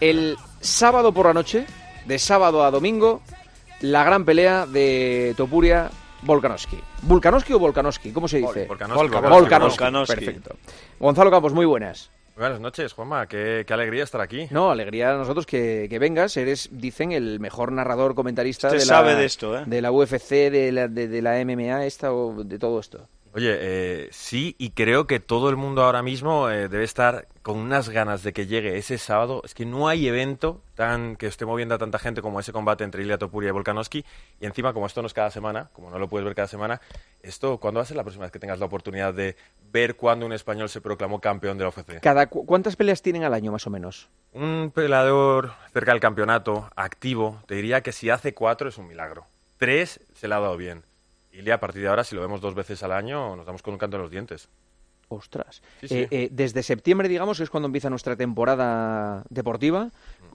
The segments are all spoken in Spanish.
El sábado por la noche, de sábado a domingo, la gran pelea de Topuria Volkanovski. ¿Volkanovski o Volkanovski? ¿Cómo se dice? Volkanovski, Volkanovski. Volkanovski. Perfecto. Gonzalo Campos, muy buenas. Buenas noches, Juanma. Qué, qué alegría estar aquí. No, alegría a nosotros que, que vengas. Eres, dicen, el mejor narrador comentarista Usted de la, sabe de esto, ¿eh? de la UFC, de la, de, de la MMA esta o de todo esto. Oye, eh, sí, y creo que todo el mundo ahora mismo eh, debe estar con unas ganas de que llegue ese sábado. Es que no hay evento tan que esté moviendo a tanta gente como ese combate entre Ilia Topuria y Volkanovski. Y encima, como esto no es cada semana, como no lo puedes ver cada semana, esto, ¿cuándo va a ser la próxima vez que tengas la oportunidad de ver cuándo un español se proclamó campeón de la UFC? Cada, cu- ¿Cuántas peleas tienen al año, más o menos? Un peleador cerca del campeonato, activo, te diría que si hace cuatro es un milagro. Tres se le ha dado bien. Ilia, a partir de ahora, si lo vemos dos veces al año, nos damos con un canto en los dientes. Ostras. Sí, sí. Eh, eh, desde septiembre, digamos, que es cuando empieza nuestra temporada deportiva.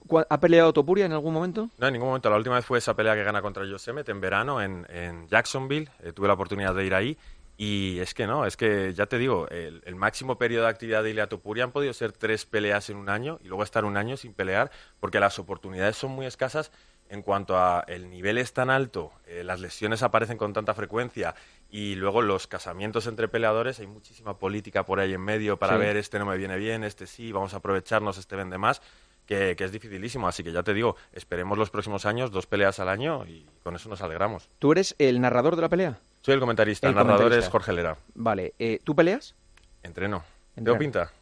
¿Cu- ¿Ha peleado Topuria en algún momento? No, en ningún momento. La última vez fue esa pelea que gana contra Yosemite en verano en, en Jacksonville. Eh, tuve la oportunidad de ir ahí. Y es que no, es que ya te digo, el, el máximo periodo de actividad de Ilia Topuria han podido ser tres peleas en un año y luego estar un año sin pelear porque las oportunidades son muy escasas en cuanto a el nivel es tan alto, eh, las lesiones aparecen con tanta frecuencia y luego los casamientos entre peleadores, hay muchísima política por ahí en medio para Sí. ver este no me viene bien, este sí, vamos a aprovecharnos, este vende más, que, que es dificilísimo. Así que ya te digo, esperemos los próximos años, dos peleas al año y con eso nos alegramos. ¿Tú eres el narrador de la pelea? Soy el comentarista, El el, narrador comentarista. es Jorge Lera. Vale. eh, ¿Tú peleas? Entreno. Entreno. ¿Tengo pinta?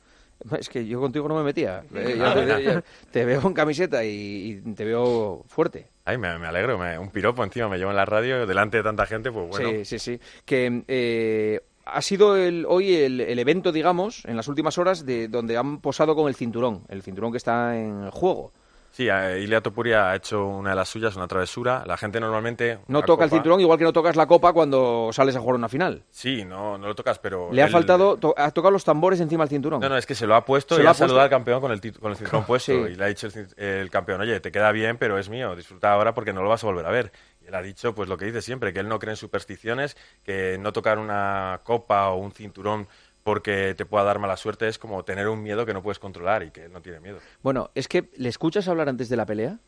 Es que yo contigo no me metía. Eh, te, veo en camiseta y, y te veo fuerte. Ay, me, me alegro, me- un piropo encima, me llevo en la radio delante de tanta gente, pues bueno. Sí, sí, sí. Que eh, ha sido el, hoy el, el evento, digamos, en las últimas horas, de donde han posado con el cinturón. El cinturón que está en juego. Sí, Ilia Topuria ha hecho una de las suyas, una travesura. La gente normalmente... No toca el cinturón, igual que no tocas la copa cuando sales a jugar una final. Sí, no, no lo tocas, pero... Le ha faltado, to- ha tocado los tambores encima del cinturón. No, no, es que se lo ha puesto Se y lo ha puesto. saludado al campeón con el, tit- con el cinturón puesto. Sí. Y le ha dicho el, el campeón, oye, te queda bien, pero es mío, disfruta ahora porque no lo vas a volver a ver. Y él ha dicho, pues lo que dice siempre, que él no cree en supersticiones, que no tocar una copa o un cinturón porque te pueda dar mala suerte es como tener un miedo que no puedes controlar y que él no tiene miedo. Bueno, es que le escuchas hablar antes de la pelea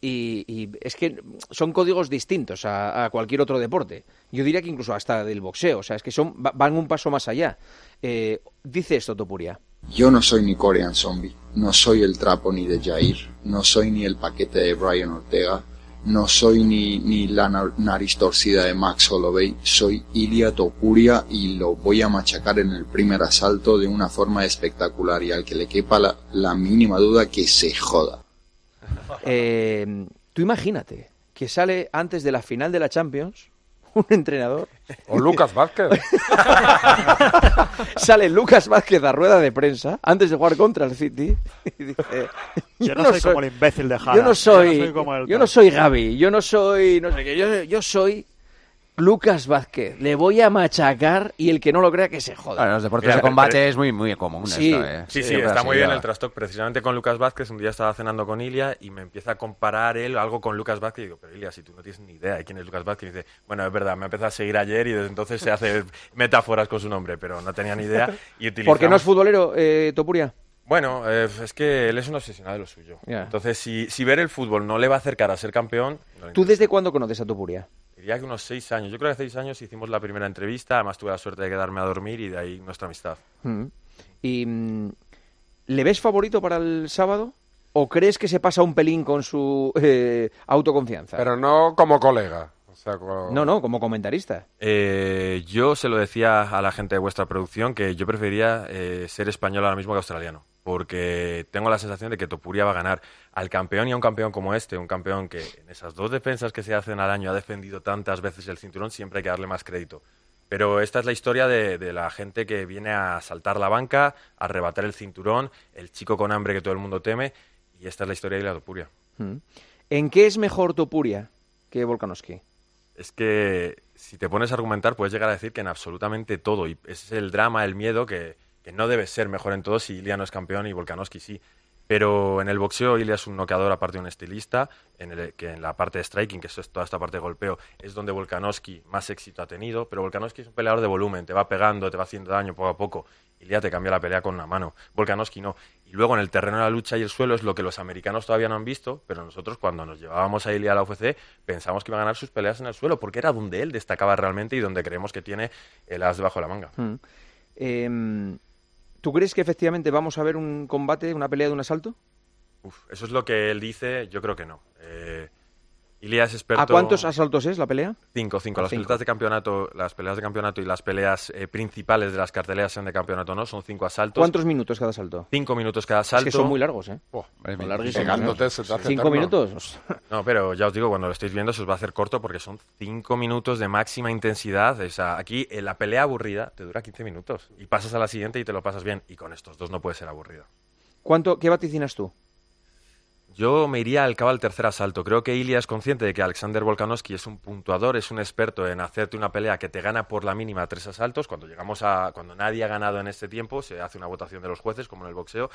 y, y es que son códigos distintos a, a cualquier otro deporte. Yo diría que incluso hasta del boxeo. O sea, es que son va- van un paso más allá. Eh, dice esto Topuria. Yo no soy ni Korean Zombie, no soy el trapo ni de Jair, no soy ni el paquete de Brian Ortega, no soy ni, ni la na- nariz torcida de Max Holloway, soy Ilia Topuria y lo voy a machacar en el primer asalto de una forma espectacular y al que le quepa la, la mínima duda que se joda. Eh, tú imagínate que sale antes de la final de la Champions un entrenador. O Lucas Vázquez. Sale Lucas Vázquez a rueda de prensa antes de jugar contra el City y dice: Yo no soy como el imbécil de Jara. Yo no soy, Yo no soy yo tal". no soy Gaby, yo no soy, no sé qué, yo, yo soy Lucas Vázquez. Le voy a machacar y el que no lo crea que se joda. Bueno, en los deportes Mira, de combate pero- es muy, muy común Sí, esto, ¿eh? Sí, sí, está muy bien el trastoc. Precisamente con Lucas Vázquez, un día estaba cenando con Ilia y me empieza a comparar él algo con Lucas Vázquez. Y digo, pero Ilia, si tú no tienes ni idea de quién es Lucas Vázquez. Y dice, bueno, es verdad, me empezó a seguir ayer y desde entonces se hace metáforas con su nombre, pero no tenía ni idea. Y Porque no es utilizamos- futbolero, eh, Topuria. Bueno, eh, es que él es un obsesionado de lo suyo. Entonces, si, si ver el fútbol no le va a acercar a ser campeón, no ¿Tú desde cuándo conoces a Topuria? Diría que unos seis años. Yo creo que hace seis años hicimos la primera entrevista. Además, tuve la suerte de quedarme a dormir y de ahí nuestra amistad. Mm. ¿Y mm, le ves favorito para el sábado? ¿O crees que se pasa un pelín con su eh, autoconfianza? Pero no como colega. O sea, como- No, no, como comentarista. Eh, yo se lo decía a la gente de vuestra producción que yo preferiría eh, ser español ahora mismo que australiano, porque tengo la sensación de que Topuria va a ganar al campeón y a un campeón como este, un campeón que en esas dos defensas que se hacen al año ha defendido tantas veces el cinturón, siempre hay que darle más crédito. Pero esta es la historia de, de la gente que viene a saltar la banca, a arrebatar el cinturón, el chico con hambre que todo el mundo teme, y esta es la historia de la Topuria. Mm. ¿En qué es mejor Topuria que Volkanovski? Es que si te pones a argumentar puedes llegar a decir que en absolutamente todo. Y ese es el drama, el miedo, que, que no debe ser mejor en todo si Ilia no es campeón y Volkanovski sí. Pero en el boxeo Ilia es un noqueador aparte de un estilista, en el, que en la parte de striking, que es toda esta parte de golpeo, es donde Volkanovski más éxito ha tenido. Pero Volkanovski es un peleador de volumen, te va pegando, te va haciendo daño poco a poco. Ilia te cambia la pelea con una mano. Volkanovski no. Y luego en el terreno de la lucha y el suelo es lo que los americanos todavía no han visto, pero nosotros cuando nos llevábamos a Ilia a la UFC pensamos que iba a ganar sus peleas en el suelo, porque era donde él destacaba realmente y donde creemos que tiene el as debajo de la manga. Em, ¿Tú crees que efectivamente vamos a ver un combate, una pelea de un asalto? Uf, eso es lo que él dice, yo creo que no. Eh, Ilia es experto... ¿A cuántos asaltos es la pelea? Cinco, cinco. Las cinco. peleas de campeonato, las peleas de campeonato y las peleas eh, principales de las carteleras sean de campeonato no, son cinco asaltos. ¿Cuántos minutos cada asalto? Cinco minutos cada asalto. Es que son muy largos, ¿eh? Oh. Son larguísimos, ¿eh? pegándote se te hace ¿Cinco eterno. minutos? No, pero ya os digo, cuando lo estáis viendo se os va a hacer corto porque son cinco minutos de máxima intensidad. O sea, aquí eh, la pelea aburrida te dura 15 minutos y pasas a la siguiente y te lo pasas bien. Y con estos dos no puede ser aburrida. ¿Cuánto, ¿Qué vaticinas tú? Yo me iría al cabo al tercer asalto. Creo que Ilia es consciente de que Alexander Volkanovski es un puntuador, es un experto en hacerte una pelea que te gana por la mínima tres asaltos. Cuando llegamos a cuando nadie ha ganado en este tiempo, se hace una votación de los jueces, como en el boxeo,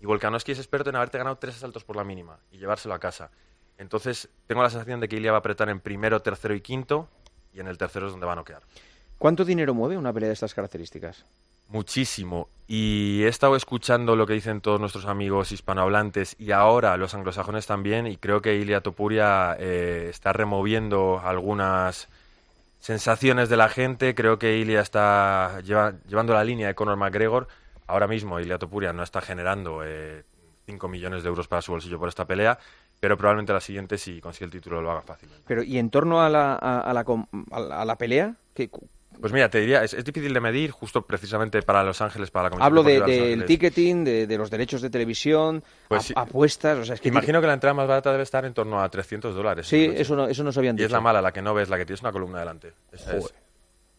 y Volkanovski es experto en haberte ganado tres asaltos por la mínima y llevárselo a casa. Entonces, tengo la sensación de que Ilia va a apretar en primero, tercero y quinto, y en el tercero es donde va a noquear. ¿Cuánto dinero mueve una pelea de estas características? Muchísimo. Y he estado escuchando lo que dicen todos nuestros amigos hispanohablantes y ahora los anglosajones también. Y creo que Ilia Topuria eh, está removiendo algunas sensaciones de la gente. Creo que Ilia está lleva- llevando la línea de Conor McGregor. Ahora mismo Ilia Topuria no está generando 5 millones de euros para su bolsillo por esta pelea. Pero probablemente la siguiente, si consigue el título, lo haga fácilmente. Pero, ¿y en torno a la, a, la, a la, pelea? ¿Qué, Pues mira, te diría, es, es difícil de medir justo precisamente para Los Ángeles, para la Comisión Hablo de- Deportiva de del Ángeles. ticketing, de, de los derechos de televisión, Pues a- sí. apuestas, o sea, es que... Imagino que la entrada más barata debe estar en torno a 300 dólares. Sí, eso no, eso no se habían Y dicho. es la mala, la que no ves, la que tienes una columna delante. Esa es. O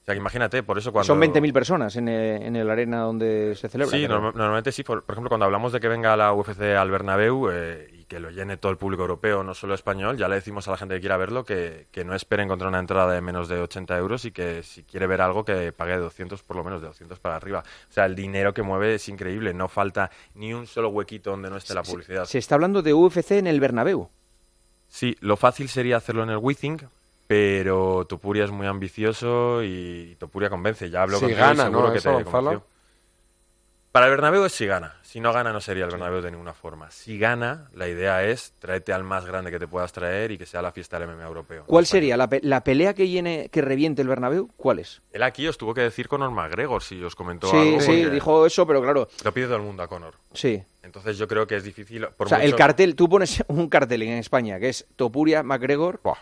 sea, que imagínate, por eso cuando... Son 20.000 personas en, el- en el arena donde se celebra. Sí, normalmente sí. Por, por ejemplo, cuando hablamos de que venga la UFC al Bernabéu eh, y que lo llene todo el público europeo, no solo español, ya le decimos a la gente que quiera verlo que, que no espere encontrar una entrada de menos de 80 euros y que si quiere ver algo que pague 200, por lo menos de 200 para arriba. O sea, el dinero que mueve es increíble. No falta ni un solo huequito donde no esté la publicidad. Se está hablando de UFC en el Bernabéu. Sí, lo fácil sería hacerlo en el Withing, pero Topuria es muy ambicioso y Topuria convence. Ya hablo Si con él, gana, seguro ¿no? que Eso, te convenció. Para el Bernabéu es si gana. Si no gana no sería el Bernabéu de ninguna forma. Si gana, la idea es tráete al más grande que te puedas traer y que sea la fiesta del MMA europeo. ¿Cuál sería la, pe- la pelea que llene, que reviente el Bernabéu? ¿Cuál es? Él aquí os tuvo que decir Conor McGregor si os comentó Sí, algo. sí, porque dijo eso, pero claro, Lo pide todo el mundo a Conor. sí. Entonces yo creo que es difícil. Por o sea, el mucho- cartel, tú pones un cartel en España que es Topuria, McGregor, Buah.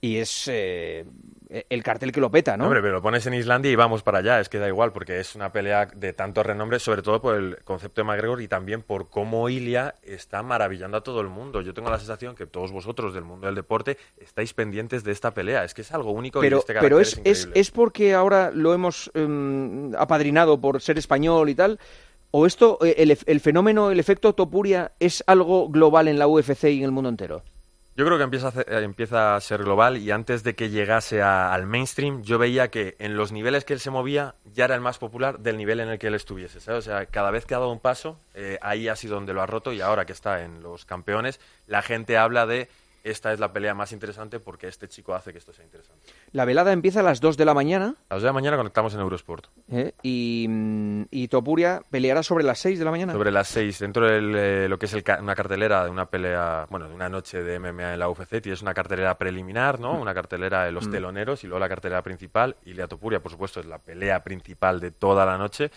y es eh, el cartel que lo peta, ¿no? Hombre, pero lo pones en Islandia y vamos para allá, es que da igual, porque es una pelea de tanto renombre, sobre todo por el concepto de McGregor y también por cómo Ilia está maravillando a todo el mundo. Yo tengo la sensación que todos vosotros del mundo del deporte estáis pendientes de esta pelea. Es que es algo único y pero, este pero es, es, es porque ahora lo hemos em, apadrinado por ser español y tal, o esto, eh, el, el fenómeno, el efecto Topuria es algo global en la UFC y en el mundo entero. Yo creo que empieza a, hacer- eh, empieza a ser global y antes de que llegase a- al mainstream, yo veía que en los niveles que él se movía ya era el más popular del nivel en el que él estuviese. O sea, cada vez que ha dado un paso, eh, ahí ha sido donde lo ha roto y ahora que está en los campeones, la gente habla de esta es la pelea más interesante porque este chico hace que esto sea interesante. La velada empieza a las 2 de la mañana A las 2 de la mañana conectamos en Eurosport. ¿eh? y, mm, y Topuria peleará sobre las 6 de la mañana. Sobre las 6, dentro de lo que es el ca- una cartelera de una pelea, bueno, de una noche de MMA en la UFC, tienes una cartelera preliminar, ¿no? Una cartelera de los teloneros y luego la cartelera principal. Y Lea Topuria, por supuesto, es la pelea principal de toda la noche.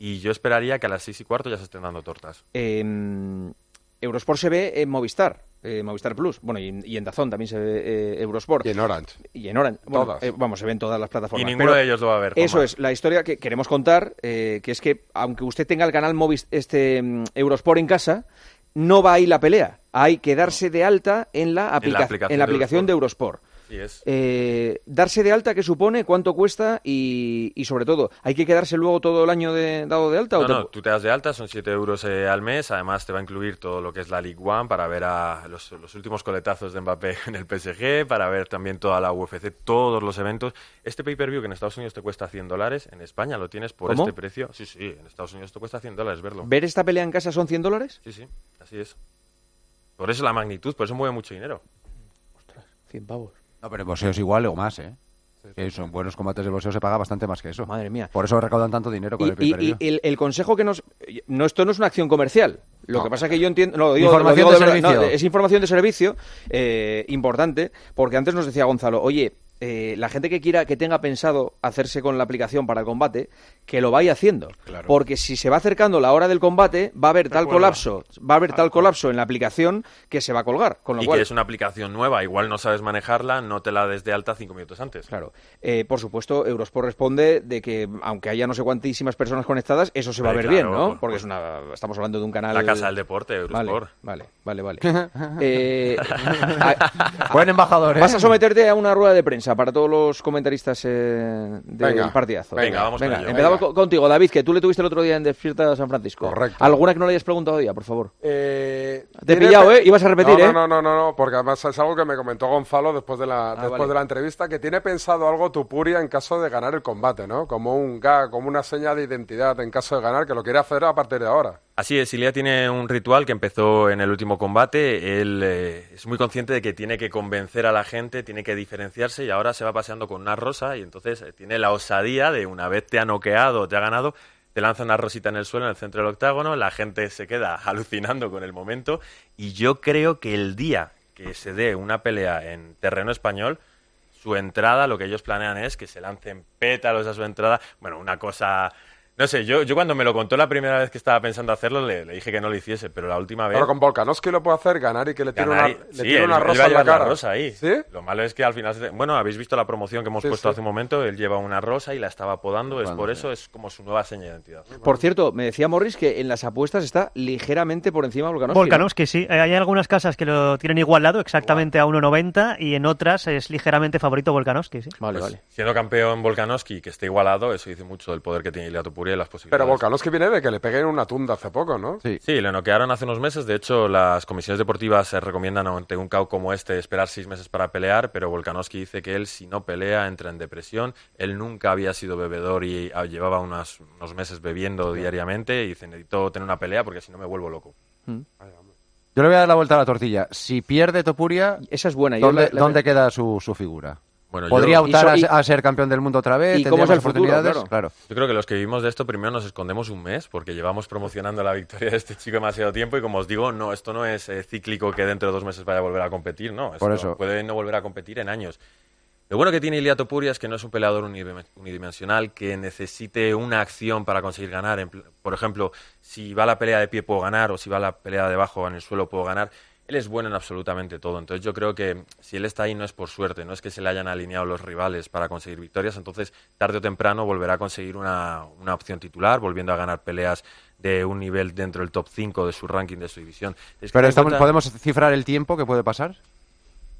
Y yo esperaría que a las 6 y cuarto ya se estén dando tortas. Eh, Eurosport se ve en Movistar, eh, Movistar Plus, bueno, y, en- y en Dazón también se ve eh, Eurosport. Y en Orange. Y en Orange. Bueno, Todas. eh, vamos, se ven todas las Y plataformas. ninguno Pero de ellos lo va a ver. Eso es, la historia que queremos contar, eh, que es que aunque usted tenga el canal Movis, este mm, Eurosport en casa, no va ahí la pelea. Hay que darse de alta en la, aplica- aplicación en la de aplicación de Eurosport. Eh, darse de alta, ¿qué supone? ¿Cuánto cuesta? Y, y sobre todo, ¿hay que quedarse luego todo el año de, dado de alta? o No, te- no, tú te das de alta, son 7 euros eh, al mes. Además, te va a incluir todo lo que es la League One para ver a los, los últimos coletazos de Mbappé en el PSG, para ver también toda la UFC, todos los eventos. Este pay-per-view que en Estados Unidos te cuesta 100 dólares, en España lo tienes por ¿Cómo? este precio. Sí, sí, en Estados Unidos te cuesta 100 dólares verlo. ¿Ver esta pelea en casa son 100 dólares? Sí, sí, así es. Por eso la magnitud, por eso mueve mucho dinero. 100 pavos. No, pero en boxeo es igual o más, ¿eh? Que son buenos combates de boxeo se paga bastante más que eso. Madre mía. Por eso recaudan tanto dinero con Y, el y- pay-per-view. y el, el consejo que nos... No, esto no es una acción comercial. Lo No. que pasa es que yo entiendo. no, lo digo- lo Información digo de no, servicio. es información de servicio eh, importante, porque antes nos decía Gonzalo, oye. Eh, la gente que quiera que tenga pensado hacerse con la aplicación para el combate que lo vaya haciendo porque si se va acercando la hora del combate va a haber tal colapso va a haber tal colapso en la aplicación que se va a colgar con lo Y cual que es una aplicación nueva, igual no sabes manejarla, no te la des de alta cinco minutos antes. Claro. Eh, por supuesto, Eurosport responde de que, aunque haya no sé cuantísimas personas conectadas, eso se va a ver bien, claro, ¿no? por- Porque es una, estamos hablando de un canal... La casa del deporte, Vale, Eurosport. vale, vale, vale. Eh, a- Buen embajador, ¿eh? vas a someterte a una rueda de prensa para todos los comentaristas eh, del Venga, partidazo. venga, vamos ello. empezamos Venga. co- contigo, David, que tú le tuviste el otro día en Despierta San Francisco. Correcto. ¿Alguna que no le hayas preguntado ya, por favor? Eh, Te he pillado, ¿eh? Ibas a repetir, no, ¿eh? No, no, no, no, porque además es algo que me comentó Gonzalo después de la, después vale. de la entrevista, que tiene pensado algo Tupuria en caso de ganar el combate, ¿no? Como un gag, como una seña de identidad en caso de ganar, que lo quiere hacer a partir de ahora. Así es, Ilia tiene un ritual que empezó en el último combate. Él eh, es muy consciente de que tiene que convencer a la gente, tiene que diferenciarse y ahora se va paseando con una rosa y entonces eh, tiene la osadía de una vez te ha noqueado, te ha ganado, te lanza una rosita en el suelo en el centro del octágono, la gente se queda alucinando con el momento y yo creo que el día que se dé una pelea en terreno español, su entrada, lo que ellos planean es que se lancen pétalos a su entrada. Bueno, una cosa... No sé, yo, yo cuando me lo contó la primera vez que estaba pensando hacerlo, le, le dije que no lo hiciese, pero la última vez... Pero con Volkanovski lo puede hacer, ganar y que le tire una, y- le sí, tire él- una él va a rosa en la cara. rosa ahí. ¿Sí? Lo malo es que al final... se- Bueno, habéis visto la promoción que hemos Sí, puesto sí. hace un momento, él lleva una rosa y la estaba podando, es por sí. eso, es como su nueva seña de identidad. Por cierto, me decía Morris que en las apuestas está ligeramente por encima de Volkanovski. ¿no? Volkanovski, sí. Eh, hay algunas casas que lo tienen igualado exactamente a 1.90 y en otras es ligeramente favorito Volkanovski, sí. Vale, Pues, vale. Siendo campeón Volkanovski, que esté igualado, eso dice mucho del poder que tiene Ilia Topuria y las posibilidades. Pero Volkanovski viene de que le peguen una tunda hace poco, ¿no? Sí. Sí, le noquearon hace unos meses. De hecho, las comisiones deportivas se recomiendan ante un KO como este esperar seis meses para pelear, pero Volkanovski dice que él, si no pelea, entra en depresión. Él nunca había sido bebedor y ah, llevaba unas- unos meses bebiendo diariamente y dice, necesito tener una pelea porque si no me vuelvo loco. Yo le voy a dar la vuelta a la tortilla. Si pierde Topuria, Esa es buena. Yo ¿dónde, la- la- dónde queda su, su figura? Bueno, ¿Podría yo, optar Y so- a y- se- a, ser campeón del mundo otra vez? ¿Y cómo es ¿Tendría el más futuro? oportunidades? Claro. yo creo que los que vivimos de esto primero nos escondemos un mes porque llevamos promocionando la victoria de este chico demasiado tiempo y como os digo, no, esto no es eh, cíclico que dentro de dos meses vaya a volver a competir, no. Por eso. Puede no volver a competir en años. Lo bueno que tiene Ilia Topuria es que no es un peleador unidim- unidimensional que necesite una acción para conseguir ganar. Por ejemplo, si va a la pelea de pie puedo ganar o si va a la pelea de abajo en el suelo puedo ganar. Él es bueno en absolutamente todo. Entonces yo creo que si él está ahí no es por suerte, no es que se le hayan alineado los rivales para conseguir victorias. Entonces tarde o temprano volverá a conseguir una, una opción titular, volviendo a ganar peleas de un nivel dentro del top 5 de su ranking de su división. Es que Pero estamos- cuenta- ¿podemos cifrar el tiempo que puede pasar?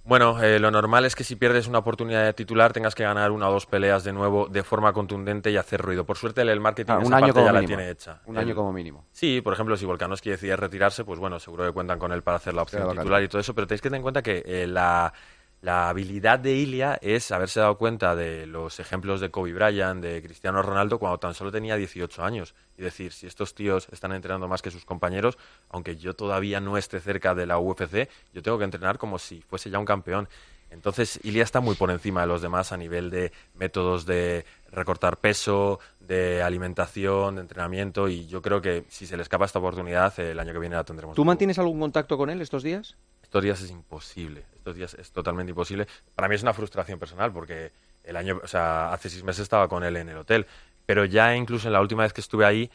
Bueno, eh, lo normal es que si pierdes una oportunidad de titular tengas que ganar una o dos peleas de nuevo de forma contundente y hacer ruido. Por suerte el marketing Ah, esa año parte como ya la tiene hecha. Un El- año como mínimo. Sí, por ejemplo, si Volkanovski decide retirarse, pues bueno, seguro que cuentan con él para hacer la opción vacante. titular y todo eso, pero tenéis que tener en cuenta que eh, la, la habilidad de Ilia es haberse dado cuenta de los ejemplos de Kobe Bryant, de Cristiano Ronaldo, cuando tan solo tenía 18 años. Y decir, si estos tíos están entrenando más que sus compañeros, aunque yo todavía no esté cerca de la UFC, yo tengo que entrenar como si fuese ya un campeón. Entonces, Ilia está muy por encima de los demás a nivel de métodos de recortar peso, de alimentación, de entrenamiento, y yo creo que si se le escapa esta oportunidad, el año que viene la tendremos. ¿Tú mantienes algún contacto con él estos días? Estos días es imposible. Días es totalmente imposible. Para mí es una frustración personal porque el año, o sea, hace seis meses estaba con él en el hotel, pero ya incluso en la última vez que estuve ahí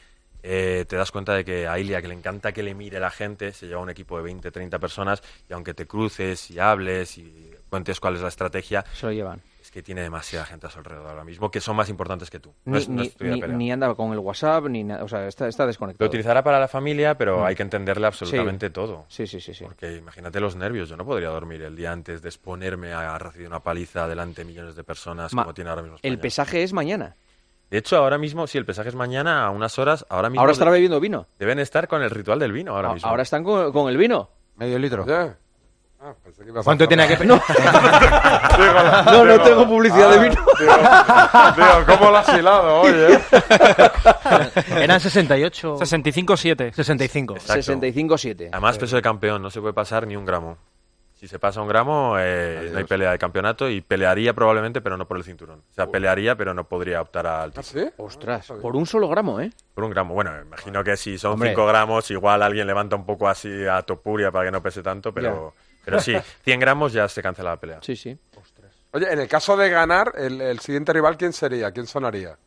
eh, te das cuenta de que a Ilia, que le encanta que le mire la gente, se lleva un equipo de 20, 30 personas y aunque te cruces y hables y cuentes cuál es la estrategia, Se lo llevan. Es que tiene demasiada gente a su alrededor ahora mismo que son más importantes que tú. No Ni, es, no ni- ni anda con el WhatsApp, ni nada. O sea, está, está Lo desconectado. utilizará para la familia, pero Mm. hay que entenderle absolutamente todo. Sí, sí, sí. sí. Porque imagínate los nervios. Yo no podría dormir el día antes de exponerme a recibir una paliza delante de millones de personas Ma- como tiene ahora mismo El pesaje es mañana. De hecho, ahora mismo, si el pesaje es mañana, a unas horas, ahora mismo Ahora estará bebiendo vino. deben estar con el ritual del vino ahora A- mismo. Ahora están con, con el vino. Medio litro. Ah, pensé que ibas a ¿Cuánto tiene que no. No, no tengo publicidad de vino. Ah, Digo, digo, ¿cómo lo has hilado hoy, eh? Eran 68. 65-7. 65. Exacto. 65-7. Además, peso de campeón, no se puede pasar ni un gramo. Si se pasa un gramo, eh, no hay pelea de campeonato y pelearía probablemente, pero no por el cinturón. O sea, pelearía, pero no podría optar al ¿Ah, título. sí? Ostras, por un solo gramo, ¿eh? Por un gramo. Bueno, imagino que si son Hombre. 5 gramos, igual alguien levanta un poco así a Topuria para que no pese tanto, pero, pero sí, 100 gramos ya se cancela la pelea. Sí, sí. Oye, en el caso de ganar, el, el siguiente rival, ¿quién sería? ¿Quién sonaría?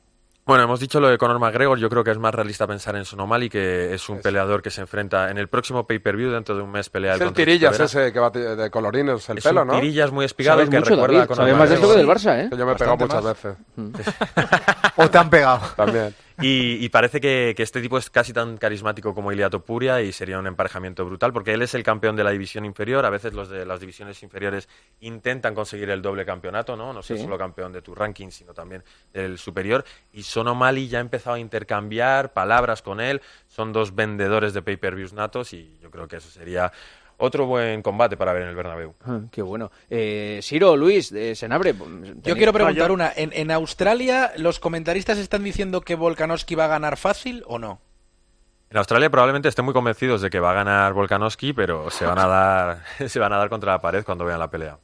Bueno, hemos dicho lo de Conor McGregor. Yo creo que es más realista pensar en Sonomali, que es un peleador que se enfrenta en el próximo pay-per-view. Dentro de un mes pelea Es el tirillas ese que va de colorines el Es pelo, un ¿no? tirillas muy espigado que mucho, recuerda David. a Conor Sabes más de esto que del Barça, ¿eh? Que yo me he pegado muchas más. veces. O te han pegado. También. Y, y parece que, que este tipo es casi tan carismático como Ilia Topuria y sería un emparejamiento brutal porque él es el campeón de la división inferior. A veces los de las divisiones inferiores intentan conseguir el doble campeonato, ¿no? No ser Sí. solo campeón de tu ranking, sino también del superior. Y Sonomali ya ha empezado a intercambiar palabras con él. Son dos vendedores de pay-per-views natos y yo creo que eso sería otro buen combate para ver en el Bernabéu. Ah, qué bueno. Eh, Siro, Luis, eh, Senabre. Yo quiero preguntar una. ¿En, en Australia los comentaristas están diciendo que Volkanovski va a ganar fácil o no? En Australia probablemente estén muy convencidos de que va a ganar Volkanovski, pero se van a dar, se van a dar contra la pared cuando vean la pelea.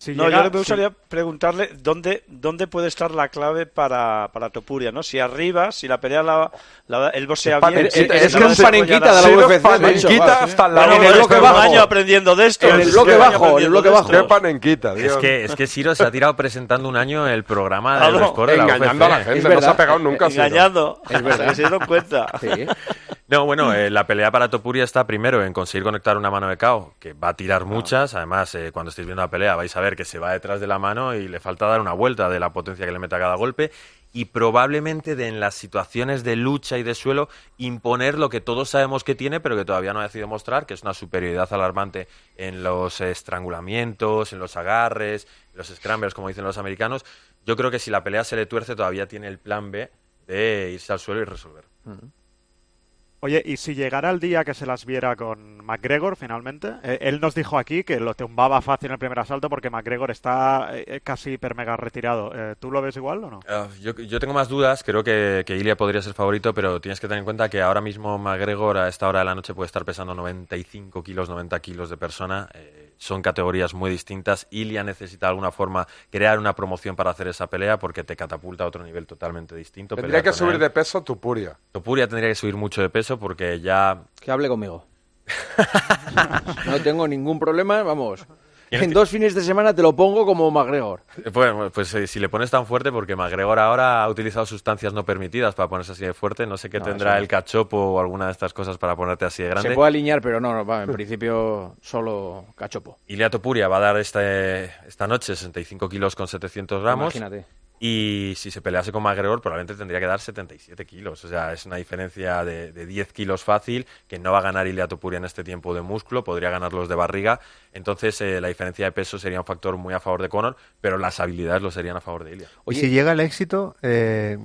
Si No, llega- yo me gustaría preguntarle dónde, dónde puede estar la clave para, para Topuria, ¿no? Si arriba, si la pelea la, la- él boxea bien. Panenquita, si es está que un panenquita de la UFC, panenquita hasta el Bueno, lado en el bloque es bajo. año aprendiendo de esto. En el es bloque bajo, en el bloque de bajo. Qué panenquita, tío. Es que, es que Ciro se ha tirado presentando un año el programa Claro, score de la Engañando a la gente, Es no se ha pegado nunca. Engañando. Es verdad. Que se dieron cuenta. Sí. No, bueno, eh, la pelea para Topuria está primero en conseguir conectar una mano de KO, que va a tirar muchas. Además, eh, cuando estéis viendo la pelea vais a ver que se va detrás de la mano y le falta dar una vuelta de la potencia que le mete a cada golpe. Y probablemente de en las situaciones de lucha y de suelo imponer lo que todos sabemos que tiene, pero que todavía no ha decidido mostrar, que es una superioridad alarmante en los estrangulamientos, en los agarres, en los scrambles, como dicen los americanos. Yo creo que si la pelea se le tuerce, todavía tiene el plan B de irse al suelo y resolver. Oye, y si llegara el día que se las viera con McGregor finalmente, Eh, él nos dijo aquí que lo tumbaba fácil en el primer asalto porque McGregor está eh, casi hiper mega retirado. Eh, ¿Tú lo ves igual o no? Ah, yo, tengo más dudas, creo que, que Ilia podría ser favorito, pero tienes que tener en cuenta que ahora mismo McGregor a esta hora de la noche puede estar pesando 95 kilos, 90 kilos de persona. eh, son categorías muy distintas. Ilia necesita de alguna forma crear una promoción para hacer esa pelea porque te catapulta a otro nivel totalmente distinto. Tendría que subir él. de peso Tupuria. Topuria tendría que subir mucho de peso porque ya Que hable conmigo. no tengo ningún problema, vamos. En dos fines de semana te lo pongo como McGregor. Bueno, pues eh, si le pones tan fuerte, porque McGregor ahora ha utilizado sustancias no permitidas para ponerse así de fuerte, no sé qué No, tendrá el cachopo o alguna de estas cosas para ponerte así de grande. Se puede alinear, pero no, no, va, en principio solo cachopo. Ilia Topuria va a dar este, esta noche 65 kilos con 700 gramos. Imagínate. Y si se pelease con McGregor, probablemente tendría que dar 77 kilos. O sea, es una diferencia de, de 10 kilos fácil, que no va a ganar Ilia Topuria en este tiempo de músculo, podría ganar los de barriga. Entonces, eh, la diferencia de peso sería un factor muy a favor de Conor, pero las habilidades lo serían a favor de Ilia. Y si llega el éxito, eh,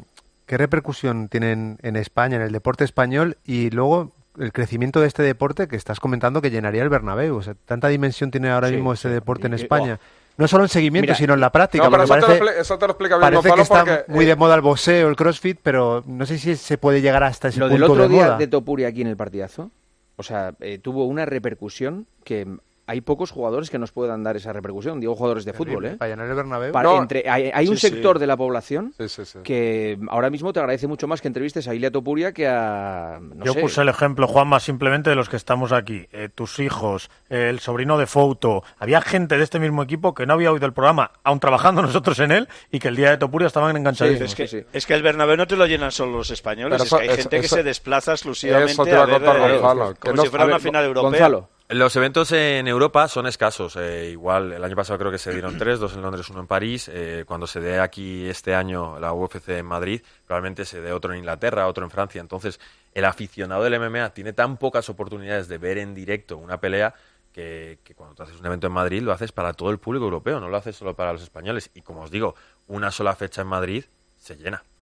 ¿qué repercusión tienen en España, en el deporte español y luego el crecimiento de este deporte que estás comentando que llenaría el Bernabéu? O sea, tanta dimensión tiene ahora Sí, mismo sí. deporte en España. oh. No solo en seguimiento, Mira, sino en la práctica. No, pero eso, te lo parece, eso te lo explica bien parece que Gonzalo está porque... muy eh, de moda el boxeo, el crossfit, pero no sé si se puede llegar hasta ese Lo punto del otro de día moda. de Topuria aquí en el partidazo, o sea, eh, tuvo una repercusión que hay pocos jugadores que nos puedan dar esa repercusión. Digo jugadores de fútbol, ¿eh? Para llenar el Bernabéu. No. entre- hay hay un sí. sector de la población Sí, sí, sí. que ahora mismo te agradece mucho más que entrevistes a Ilia Topuria que a. No Yo sé, puse el ejemplo, Juanma, simplemente de los que estamos aquí. Eh, tus hijos, eh, el sobrino de Fouto. Había gente de este mismo equipo que no había oído el programa, aún trabajando nosotros en él, y que el día de Topuria estaban enganchadísimos. Es que, sí, sí. es que el Bernabéu no te lo llenan solo los españoles, es que hay eso- gente que eso- se desplaza exclusivamente eso te iba a ver, contar eh, Gonzalo, que como no- si fuera a ver, una final europea. Gonzalo. Los eventos en Europa son escasos. eh, igual el año pasado creo que se dieron tres, dos en Londres, uno en París. Eh, cuando se dé aquí este año la UFC en Madrid, probablemente se dé otro en Inglaterra, otro en Francia. Entonces, el aficionado del MMA tiene tan pocas oportunidades de ver en directo una pelea que, que cuando te haces un evento en Madrid lo haces para todo el público europeo, no lo haces solo para los españoles. Y como os digo, una sola fecha en Madrid se llena.